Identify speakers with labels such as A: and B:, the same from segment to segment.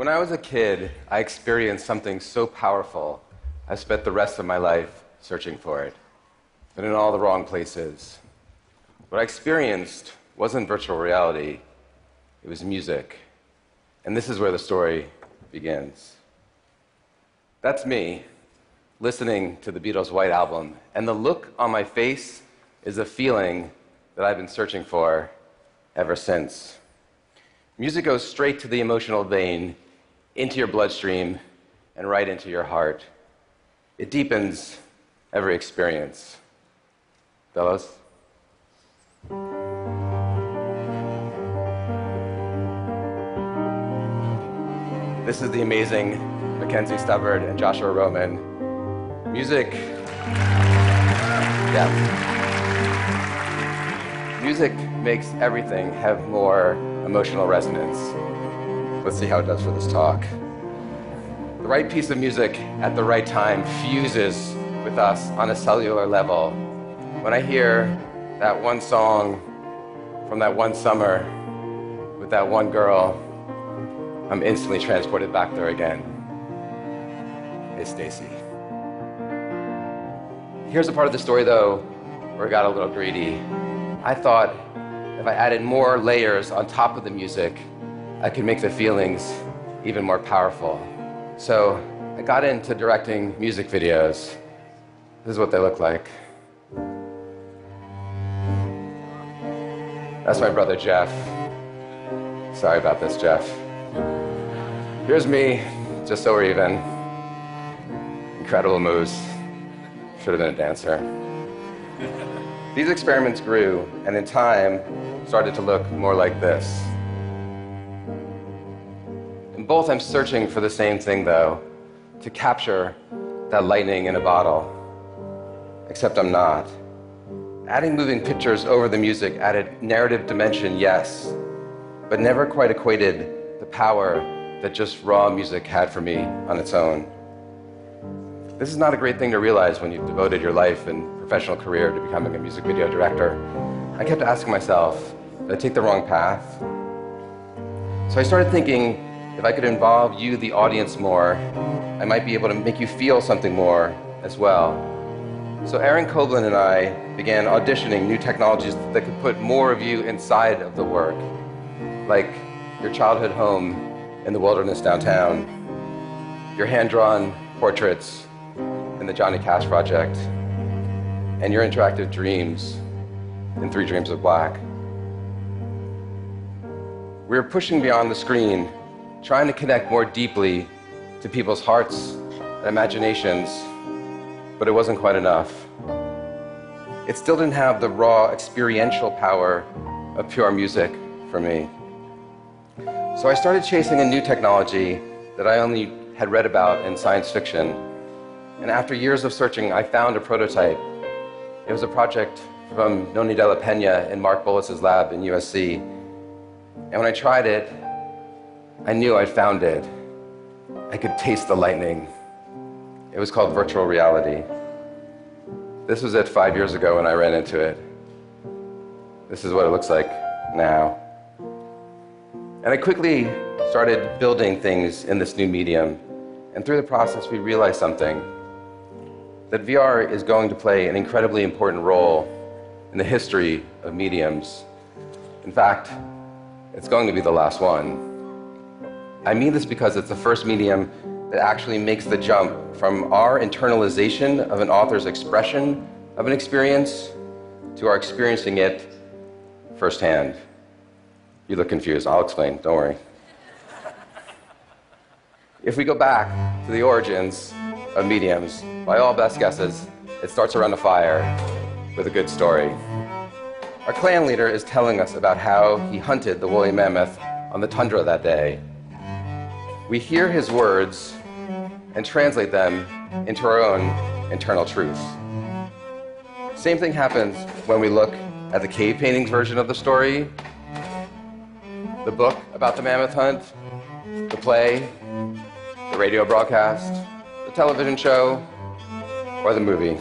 A: When I was a kid, I experienced something so powerful, I spent the rest of my life searching for it, but in all the wrong places. What I experienced wasn't virtual reality, it was music. And this is where the story begins. That's me, listening to the Beatles' White Album, and the look on my face is a feeling that I've been searching for ever since. Music goes straight to the emotional vein, into your bloodstream, and right into your heart. It deepens every experience. Fellows? This is the amazing McKenzie Stubbert and Joshua Roman. Music. Yeah. Music makes everything have more emotional resonance. Let's see how it does for this talk. The right piece of music at the right time fuses with us on a cellular level. When I hear that one song from that one summer with that one girl, I'm instantly transported back there again. It's Stacy. Here's a part of the story, though, where I got a little greedy. I thought if I added more layers on top of the music, I could make the feelings even more powerful. So I got into directing music videos. This is what they look like. That's my brother Jeff. Sorry about this, Jeff. Here's me, just so we're even. Incredible moves. Should have been a dancer. These experiments grew, and in time, started to look more like this. Both, I'm searching for the same thing, though to capture that lightning in a bottle. Except I'm not. Adding moving pictures over the music added narrative dimension, yes, but never quite equated the power that just raw music had for me on its own. This is not a great thing to realize when you've devoted your life and professional career to becoming a music video director. I kept asking myself, did I take the wrong path? So I started thinking if I could involve you, the audience, more, I might be able to make you feel something more as well. So Aaron Koblin and I began auditioning new technologies that could put more of you inside of the work, like your childhood home in the wilderness downtown, your hand drawn portraits in the Johnny Cash Project, and your interactive dreams in Three Dreams of Black. We're pushing beyond the screen, trying to connect more deeply to people's hearts and imaginations, but it wasn't quite enough. It still didn't have the raw experiential power of pure music for me. So I started chasing a new technology that I only had read about in science fiction. And after years of searching, I found a prototype. It was a project from Nonny de la Pena in Mark Bolas's lab in USC. And when I tried it, I knew I'd found it. I could taste the lightning. It was called virtual reality. This was it five years ago when I ran into it. This is what it looks like now. And I quickly started building things in this new medium. And through the process, we realized something that VR is going to play an incredibly important role in the history of mediums. In fact, it's going to be the last one. I mean this because it's the first medium that actually makes the jump from our internalization of an author's expression of an experience to our experiencing it firsthand. You look confused. I'll explain. Don't worry. If we go back to the origins of mediums, by all best guesses, it starts around a fire with a good story. Our clan leader is telling us about how he hunted the woolly mammoth on the tundra that day. We hear his words and translate them into our own internal truth. Same thing happens when we look at the cave paintings version of the story, the book about the mammoth hunt, the play, the radio broadcast, the television show, or the movie.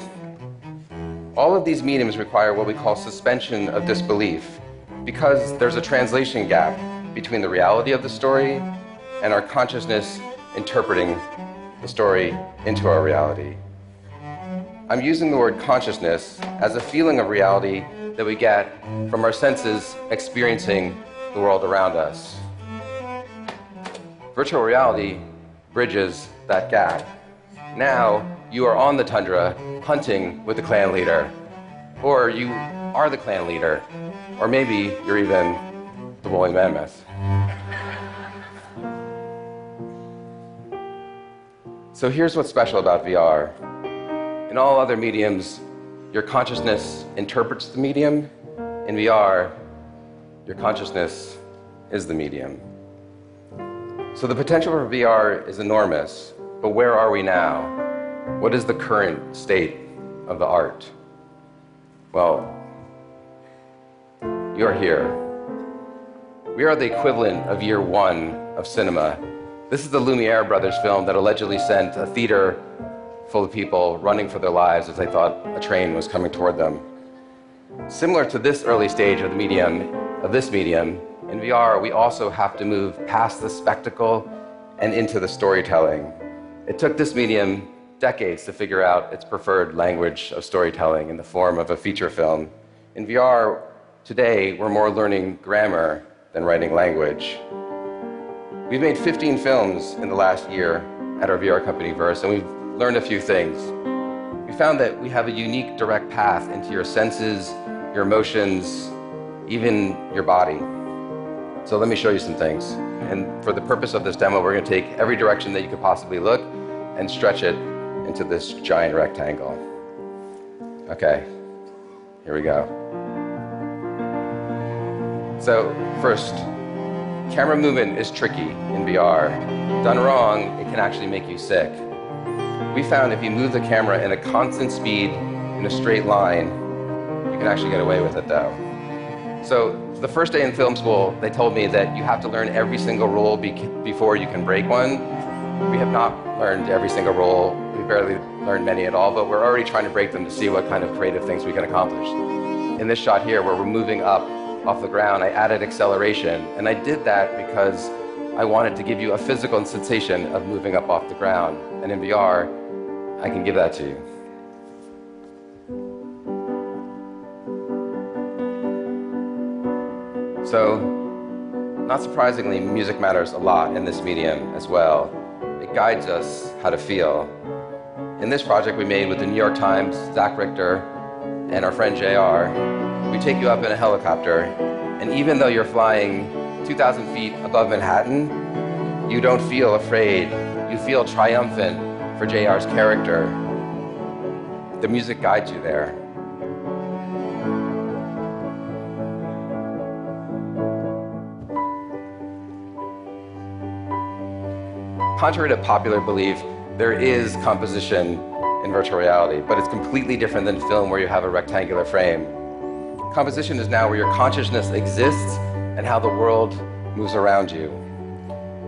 A: All of these mediums require what we call suspension of disbelief because there's a translation gap between the reality of the story and our consciousness interpreting the story into our reality. I'm using the word consciousness as a feeling of reality that we get from our senses experiencing the world around us. Virtual reality bridges that gap. Now you are on the tundra hunting with the clan leader, or you are the clan leader, or maybe you're even the woolly mammoth. So here's what's special about VR. In all other mediums, your consciousness interprets the medium. In VR, your consciousness is the medium. So the potential for VR is enormous, but where are we now? What is the current state of the art? Well, you're here. We are the equivalent of year one of cinema. This is the Lumiere brothers film that allegedly sent a theater full of people running for their lives as they thought a train was coming toward them. Similar to this early stage of the medium, of this medium, in VR, we also have to move past the spectacle and into the storytelling. It took this medium decades to figure out its preferred language of storytelling in the form of a feature film. In VR, today, we're more learning grammar than writing language. We've made 15 films in the last year at our VR company Vrse, and we've learned a few things. We found that we have a unique direct path into your senses, your emotions, even your body. So let me show you some things. And for the purpose of this demo, we're going to take every direction that you could possibly look and stretch it into this giant rectangle. Okay, here we go. So, first, camera movement is tricky in VR. Done wrong, it can actually make you sick. We found if you move the camera in a constant speed in a straight line, you can actually get away with it though. So the first day in film school, they told me that you have to learn every single rule be before you can break one. We have not learned every single rule. We barely learned many at all, but we're already trying to break them to see what kind of creative things we can accomplish. In this shot here, where we're moving up off the ground, I added acceleration, and I did that because I wanted to give you a physical sensation of moving up off the ground. And in VR, I can give that to you. So, not surprisingly, music matters a lot in this medium as well. It guides us how to feel. In this project we made with the New York Times, Zach Richter, and our friend JR, take you up in a helicopter, and even though you're flying 2,000 feet above Manhattan, you don't feel afraid. You feel triumphant for JR's character. The music guides you there. Contrary to popular belief, there is composition in virtual reality, but it's completely different than film where you have a rectangular frame. Composition is now where your consciousness exists and how the world moves around you.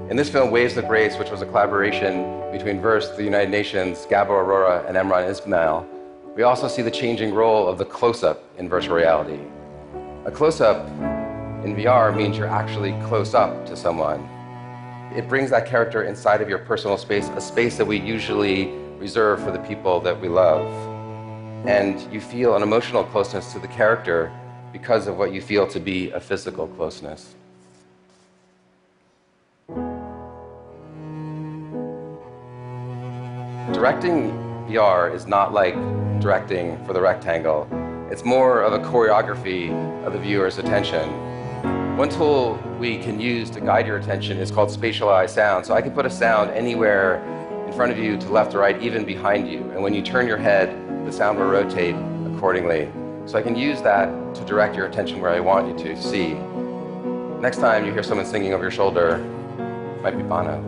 A: In this film, Waves of Grace, which was a collaboration between Vrse, the United Nations, Gabo Arora, and Imraan Ismail, we also see the changing role of the close up in virtual reality. A close up in VR means you're actually close up to someone. It brings that character inside of your personal space, a space that we usually reserve for the people that we love. And you feel an emotional closeness to the character because of what you feel to be a physical closeness. Directing VR is not like directing for the rectangle. It's more of a choreography of the viewer's attention. One tool we can use to guide your attention is called spatialized sound. So I can put a sound anywhere in front of you, to left or right, even behind you. And when you turn your head, the sound will rotate accordingly. So I can use that to direct your attention where I want you to see. Next time you hear someone singing over your shoulder, it might be Bono.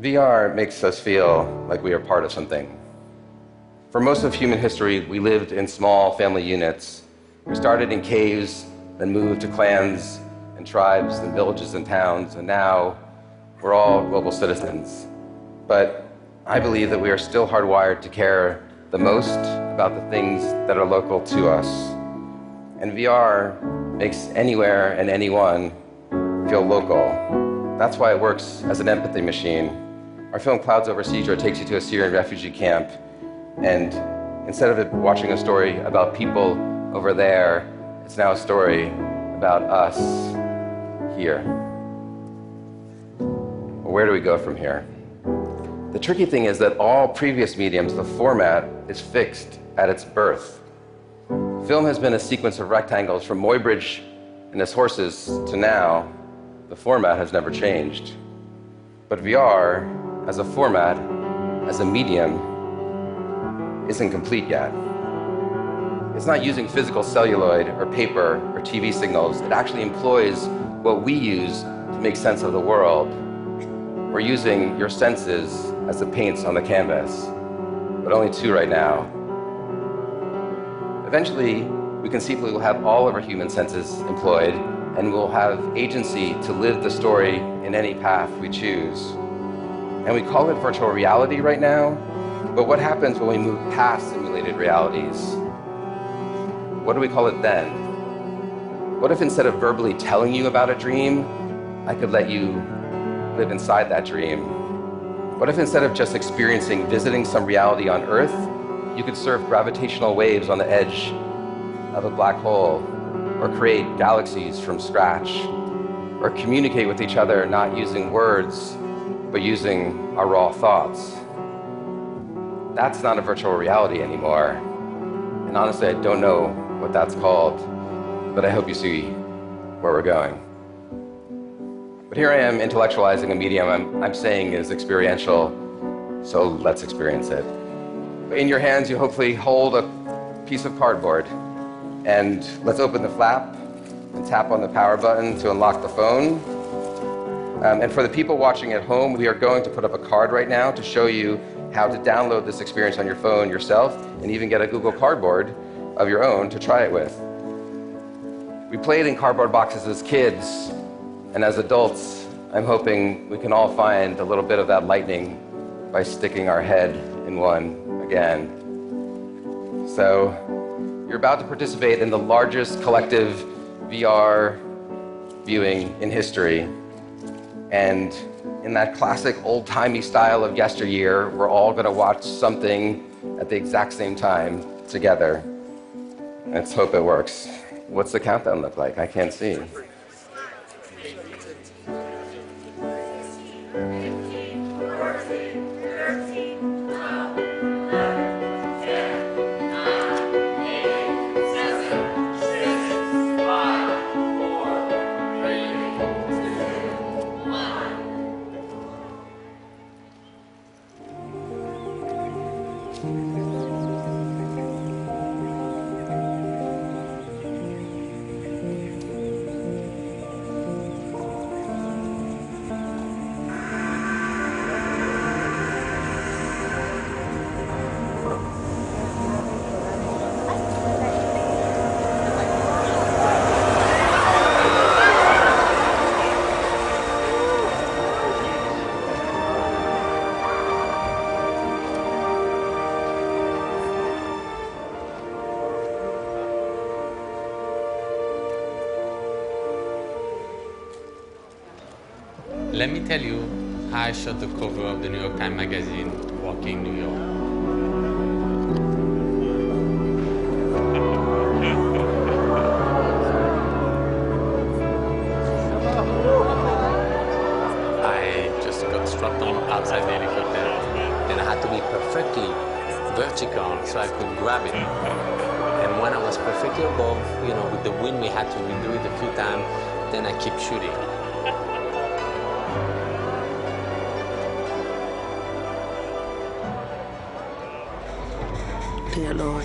A: VR makes us feel like we are part of something. For most of human history, we lived in small family units. We started in caves, then moved to clans and tribes and villages and towns, and now we're all global citizens. But I believe that we are still hardwired to care the most about the things that are local to us. And VR makes anywhere and anyone feel local. That's why it works as an empathy machine. Our film Clouds Over Sidra takes you to a Syrian refugee camp, and instead of watching a story about people over there, it's now a story about us here. Where do we go from here? The tricky thing is that all previous mediums, the format is fixed at its birth. Film has been a sequence of rectangles from Muybridge and his horses to now. The format has never changed. But VR, as a format, as a medium, isn't complete yet. It's not using physical celluloid or paper or TV signals. It actually employs what we use to make sense of the world. We're using your senses as the paints on the canvas, but only two right now. Eventually, we conceivably will have all of our human senses employed, and we'll have agency to live the story in any path we choose. And we call it virtual reality right now, but what happens when we move past simulated realities? What do we call it then? What if instead of verbally telling you about a dream, I could let you live inside that dream? What if instead of just experiencing visiting some reality on Earth, you could surf gravitational waves on the edge of a black hole, or create galaxies from scratch, or communicate with each other not using words, but using our raw thoughts. That's not a virtual reality anymore. And honestly, I don't know what that's called, but I hope you see where we're going. But here I am intellectualizing a medium I'm, I'm saying is experiential, so let's experience it in your hands, you hopefully hold a piece of cardboard. And let's open the flap and tap on the power button to unlock the phone. Um, and for the people watching at home, we are going to put up a card right now to show you how to download this experience on your phone yourself and even get a Google Cardboard of your own to try it with. We played in cardboard boxes as kids, and as adults, I'm hoping we can all find a little bit of that lightning by sticking our head in one again. So, you're about to participate in the largest collective VR viewing in history. And in that classic old timey style of yesteryear, we're all going to watch something at the exact same time together. Let's hope it works. What's the countdown look like? I can't see.
B: Let me tell you how I shot the cover of the New York Times Magazine, Walking New York. I just got strapped on outside the helicopter and I had to be perfectly vertical so I could grab it. And when I was perfectly above, you know, with the wind, we had to redo it a few times, then I keep shooting.
C: Dear Lord,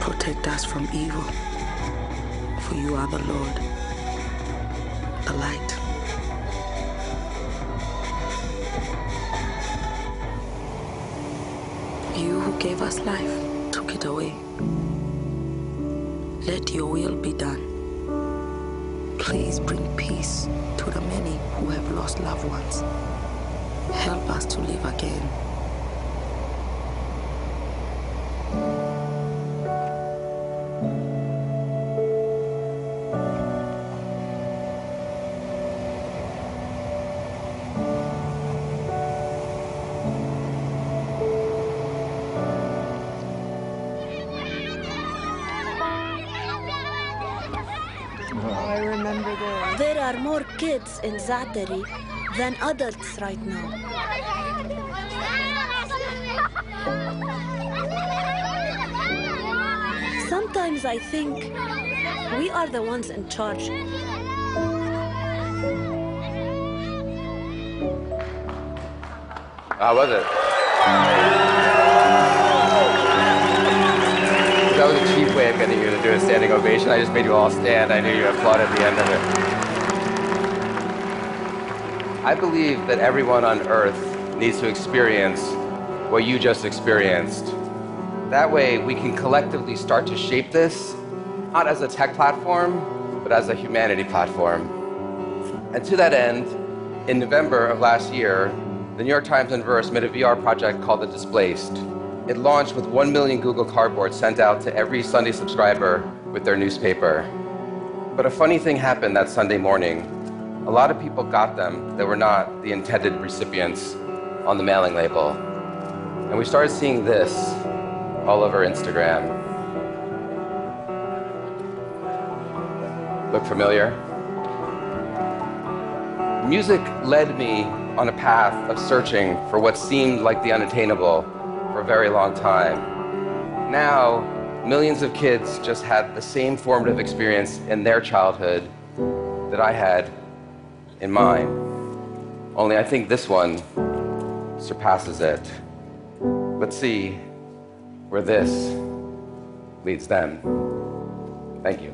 C: protect us from evil, for you are the Lord, the light. You who gave us life took it away. Let your will be done. Please bring peace to the many who have lost loved ones. Help us to live again.
D: There are more kids in Zaatari than adults right now. Sometimes I think we are the ones in charge.
A: How was it? That was a cheap way of getting you to do a standing ovation. I just made you all stand. I knew you applauded at the end of it. I believe that everyone on earth needs to experience what you just experienced. That way, we can collectively start to shape this, not as a tech platform, but as a humanity platform. And to that end, in November of last year, the New York Times and Vrse made a VR project called The Displaced. It launched with 1 million Google Cardboard sent out to every Sunday subscriber with their newspaper. But a funny thing happened that Sunday morning. A lot of people got them that were not the intended recipients on the mailing label. And we started seeing this all over Instagram. Look familiar? Music led me on a path of searching for what seemed like the unattainable for a very long time. Now, millions of kids just had the same formative experience in their childhood that I had in mine. Only I think this one surpasses it. Let's see where this leads them. Thank you.